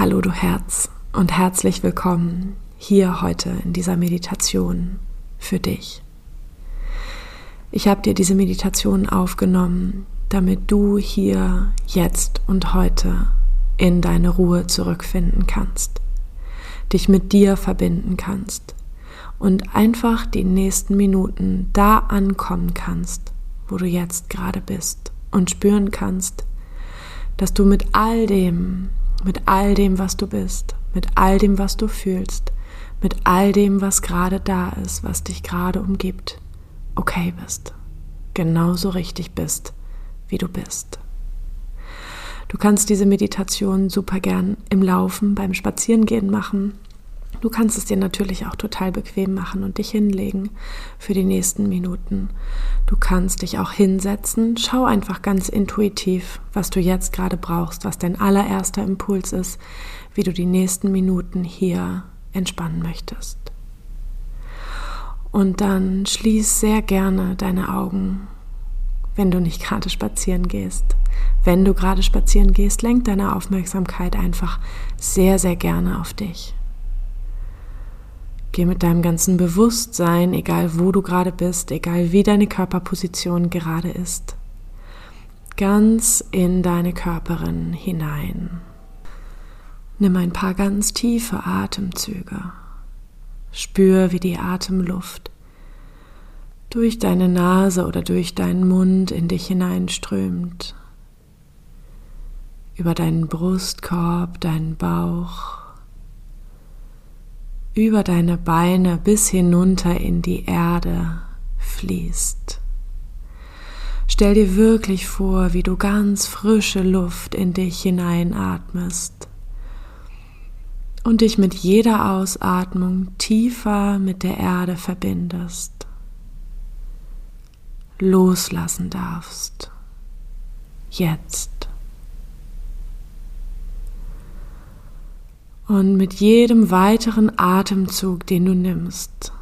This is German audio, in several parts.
Hallo du Herz und herzlich willkommen hier heute in dieser Meditation für dich. Ich habe dir diese Meditation aufgenommen, damit du hier, jetzt und heute in deine Ruhe zurückfinden kannst, dich mit dir verbinden kannst und einfach die nächsten Minuten da ankommen kannst, wo du jetzt gerade bist und spüren kannst, dass du mit all dem, mit all dem, was du bist, mit all dem, was du fühlst, mit all dem, was gerade da ist, was dich gerade umgibt, okay bist, genauso richtig bist, wie du bist. Du kannst diese Meditation super gern im Laufen, beim Spazierengehen machen. Du kannst es dir natürlich auch total bequem machen und dich hinlegen für die nächsten Minuten. Du kannst dich auch hinsetzen. Schau einfach ganz intuitiv, was du jetzt gerade brauchst, was dein allererster Impuls ist, wie du die nächsten Minuten hier entspannen möchtest. Und dann schließ sehr gerne deine Augen, wenn du nicht gerade spazieren gehst. Wenn du gerade spazieren gehst, lenk deine Aufmerksamkeit einfach sehr, sehr gerne auf dich. Geh mit deinem ganzen Bewusstsein, egal wo du gerade bist, egal wie deine Körperposition gerade ist, ganz in deine Körperin hinein. Nimm ein paar ganz tiefe Atemzüge. Spür, wie die Atemluft durch deine Nase oder durch deinen Mund in dich hineinströmt. Über deinen Brustkorb, deinen Bauch, über deine Beine bis hinunter in die Erde fließt. Stell dir wirklich vor, wie du ganz frische Luft in dich hineinatmest und dich mit jeder Ausatmung tiefer mit der Erde verbindest, loslassen darfst. Jetzt. Und mit jedem weiteren Atemzug, den du nimmst,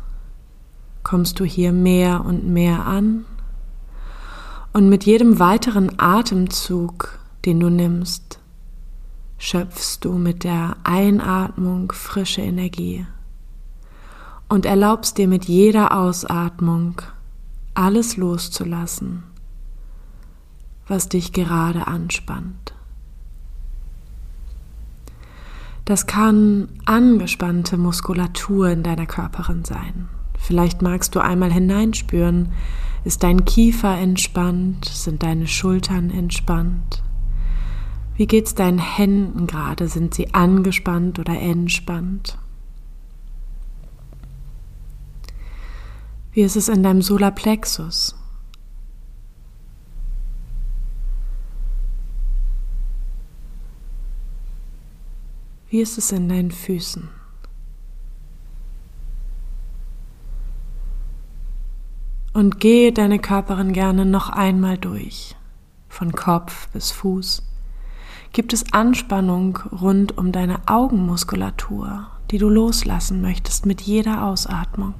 kommst du hier mehr und mehr an. Und mit jedem weiteren Atemzug, den du nimmst, schöpfst du mit der Einatmung frische Energie und erlaubst dir mit jeder Ausatmung alles loszulassen, was dich gerade anspannt. Das kann angespannte Muskulatur in deiner Körperin sein. Vielleicht magst du einmal hineinspüren, ist dein Kiefer entspannt, sind deine Schultern entspannt, wie geht's deinen Händen gerade? Sind sie angespannt oder entspannt? Wie ist es in deinem Solarplexus? Wie ist es in deinen Füßen? Und gehe deine Körperin gerne noch einmal durch, von Kopf bis Fuß. Gibt es Anspannung rund um deine Augenmuskulatur, die du loslassen möchtest mit jeder Ausatmung?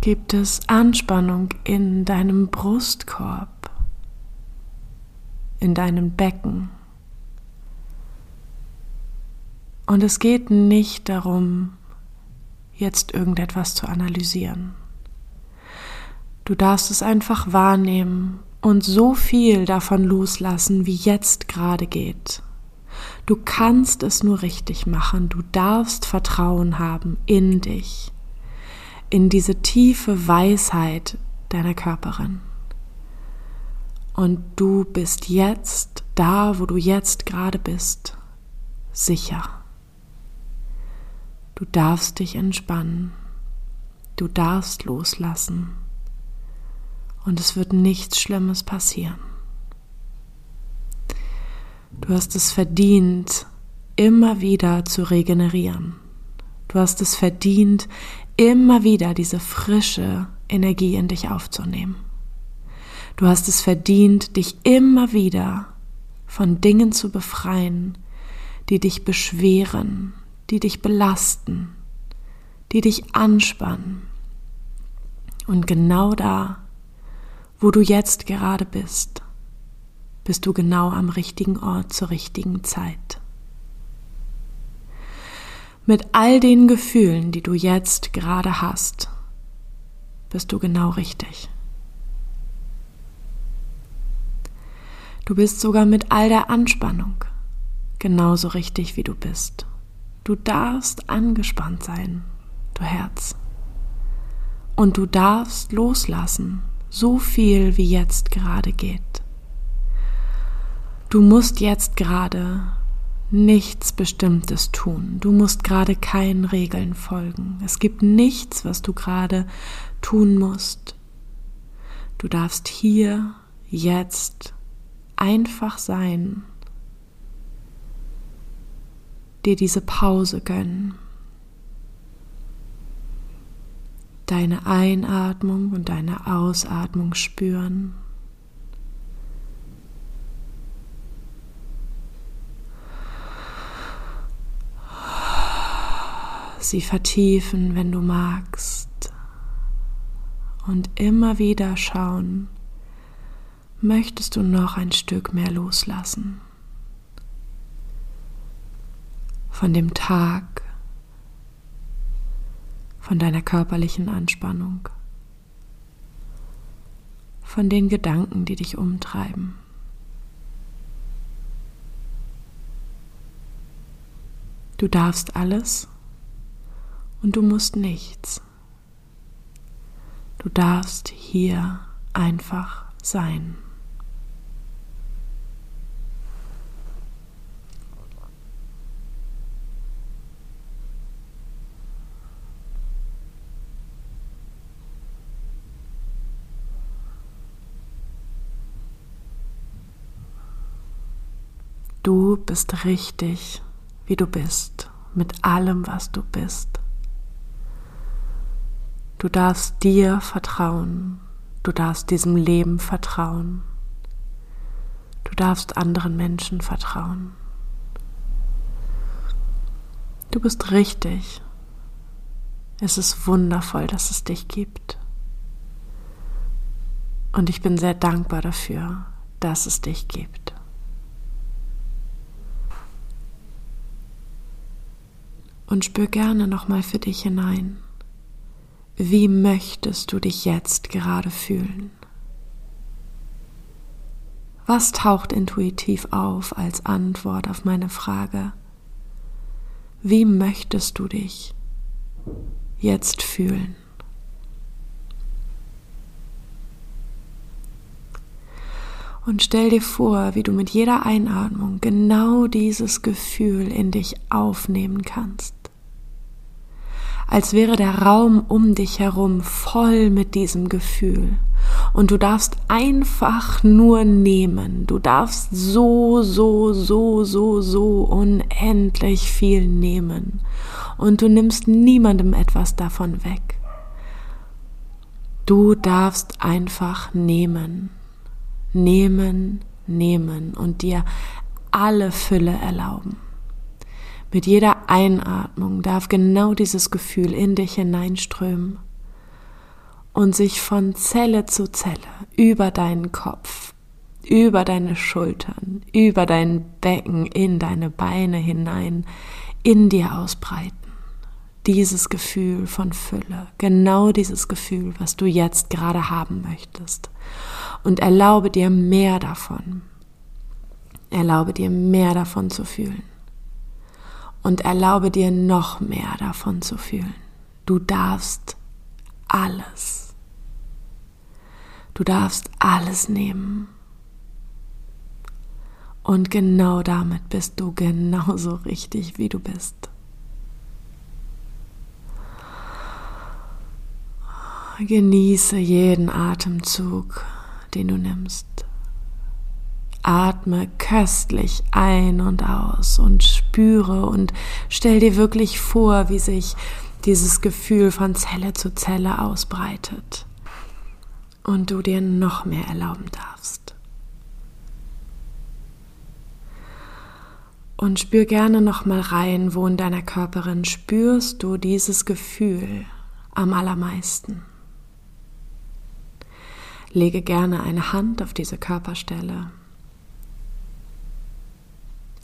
Gibt es Anspannung in deinem Brustkorb, in deinem Becken? Und es geht nicht darum, jetzt irgendetwas zu analysieren. Du darfst es einfach wahrnehmen und so viel davon loslassen, wie jetzt gerade geht. Du kannst es nur richtig machen, du darfst Vertrauen haben in dich, in diese tiefe Weisheit deiner Körperin. Und du bist jetzt da, wo du jetzt gerade bist, sicher. Du darfst dich entspannen, du darfst loslassen und es wird nichts Schlimmes passieren. Du hast es verdient, immer wieder zu regenerieren. Du hast es verdient, immer wieder diese frische Energie in dich aufzunehmen. Du hast es verdient, dich immer wieder von Dingen zu befreien, die dich beschweren, die dich belasten, die dich anspannen. Und genau da wo du jetzt gerade bist, bist du genau am richtigen Ort zur richtigen Zeit. Mit all den Gefühlen, die du jetzt gerade hast, bist du genau richtig. Du bist sogar mit all der Anspannung genauso richtig, wie du bist. Du darfst angespannt sein, du Herz. Und du darfst loslassen, so viel wie jetzt gerade geht. Du musst jetzt gerade nichts Bestimmtes tun. Du musst gerade keinen Regeln folgen. Es gibt nichts, was du gerade tun musst. Du darfst hier, jetzt einfach sein, dir diese Pause gönnen. Deine Einatmung und deine Ausatmung spüren. sie vertiefen, wenn du magst. Und immer wieder schauen, möchtest du noch ein Stück mehr loslassen. Von dem Tag, von deiner körperlichen Anspannung, von den Gedanken, die dich umtreiben. Du darfst alles und du musst nichts. Du darfst hier einfach sein. Bist richtig, wie du bist, mit allem, was du bist. Du darfst dir vertrauen. Du darfst diesem Leben vertrauen. Du darfst anderen Menschen vertrauen. Du bist richtig. Es ist wundervoll, dass es dich gibt. Und ich bin sehr dankbar dafür, dass es dich gibt. Und spür gerne nochmal für dich hinein. Wie möchtest du dich jetzt gerade fühlen? Was taucht intuitiv auf als Antwort auf meine Frage? Wie möchtest du dich jetzt fühlen? Und stell dir vor, wie du mit jeder Einatmung genau dieses Gefühl in dich aufnehmen kannst als wäre der Raum um dich herum voll mit diesem Gefühl. Und du darfst einfach nur nehmen. Du darfst so, so, so, so, so unendlich viel nehmen. Und du nimmst niemandem etwas davon weg. Du darfst einfach nehmen, nehmen, nehmen und dir alle Fülle erlauben. Mit jeder Einatmung darf genau dieses Gefühl in dich hineinströmen und sich von Zelle zu Zelle über deinen Kopf, über deine Schultern, über dein Becken, in deine Beine hinein, in dir ausbreiten. Dieses Gefühl von Fülle, genau dieses Gefühl, was du jetzt gerade haben möchtest. Und erlaube dir mehr davon. Erlaube dir mehr davon zu fühlen und erlaube dir noch mehr davon zu fühlen. Du darfst alles. Du darfst alles nehmen. Und genau damit bist du genauso richtig, wie du bist. Genieße jeden Atemzug, den du nimmst. Atme köstlich ein und aus und spüre und stell dir wirklich vor, wie sich dieses Gefühl von Zelle zu Zelle ausbreitet und du dir noch mehr erlauben darfst. Und spür gerne noch mal rein, wo in deiner Körperin spürst du dieses Gefühl am allermeisten. Lege gerne eine Hand auf diese Körperstelle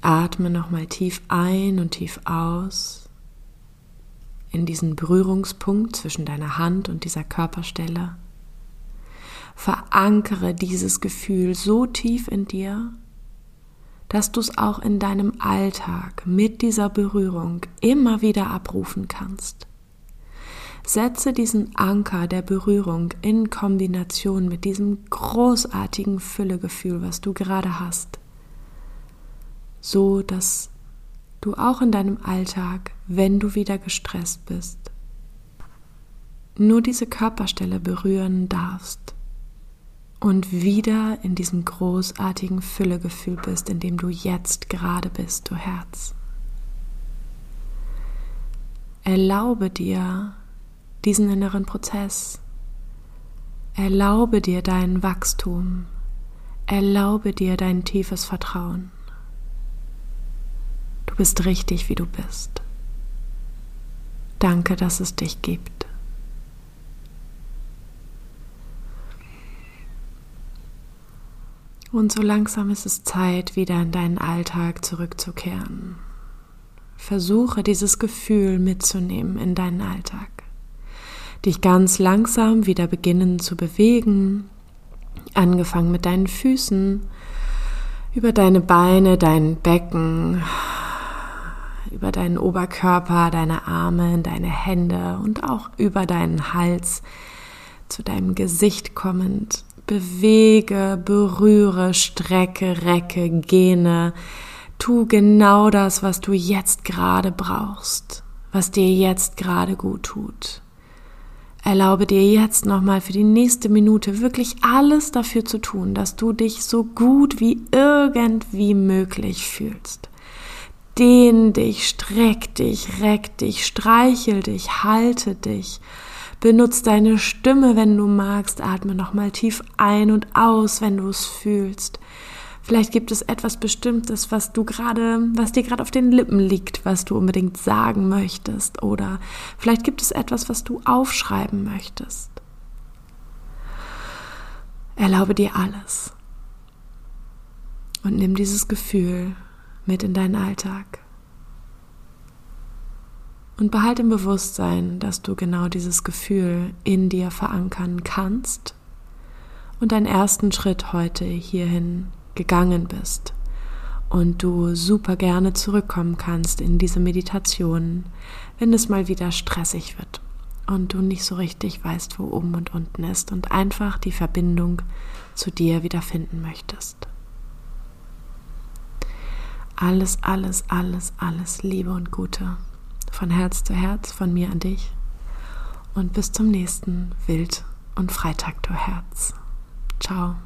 Atme nochmal tief ein und tief aus in diesen Berührungspunkt zwischen deiner Hand und dieser Körperstelle. Verankere dieses Gefühl so tief in dir, dass du es auch in deinem Alltag mit dieser Berührung immer wieder abrufen kannst. Setze diesen Anker der Berührung in Kombination mit diesem großartigen Füllegefühl, was du gerade hast, so dass du auch in deinem Alltag, wenn du wieder gestresst bist, nur diese Körperstelle berühren darfst und wieder in diesem großartigen Füllegefühl bist, in dem du jetzt gerade bist, du Herz. Erlaube dir, diesen inneren Prozess. Erlaube dir dein Wachstum. Erlaube dir dein tiefes Vertrauen. Du bist richtig, wie du bist. Danke, dass es dich gibt. Und so langsam ist es Zeit, wieder in deinen Alltag zurückzukehren. Versuche dieses Gefühl mitzunehmen in deinen Alltag dich ganz langsam wieder beginnen zu bewegen, angefangen mit deinen Füßen, über deine Beine, dein Becken, über deinen Oberkörper, deine Arme, deine Hände und auch über deinen Hals zu deinem Gesicht kommend. Bewege, berühre, strecke, recke, gene. Tu genau das, was du jetzt gerade brauchst, was dir jetzt gerade gut tut. Erlaube dir jetzt nochmal für die nächste Minute wirklich alles dafür zu tun, dass du dich so gut wie irgendwie möglich fühlst. Dehn dich, streck dich, reck dich, streichel dich, halte dich. Benutz deine Stimme, wenn du magst. Atme nochmal tief ein und aus, wenn du es fühlst. Vielleicht gibt es etwas Bestimmtes, was du gerade, was dir gerade auf den Lippen liegt, was du unbedingt sagen möchtest. Oder vielleicht gibt es etwas, was du aufschreiben möchtest. Erlaube dir alles. Und nimm dieses Gefühl mit in deinen Alltag. Und behalte im Bewusstsein, dass du genau dieses Gefühl in dir verankern kannst und deinen ersten Schritt heute hierhin gegangen bist und du super gerne zurückkommen kannst in diese Meditation, wenn es mal wieder stressig wird und du nicht so richtig weißt, wo oben und unten ist und einfach die Verbindung zu dir wieder finden möchtest. Alles, alles, alles, alles Liebe und Gute. Von Herz zu Herz, von mir an dich. Und bis zum nächsten Wild- und Freitag, du Herz. Ciao.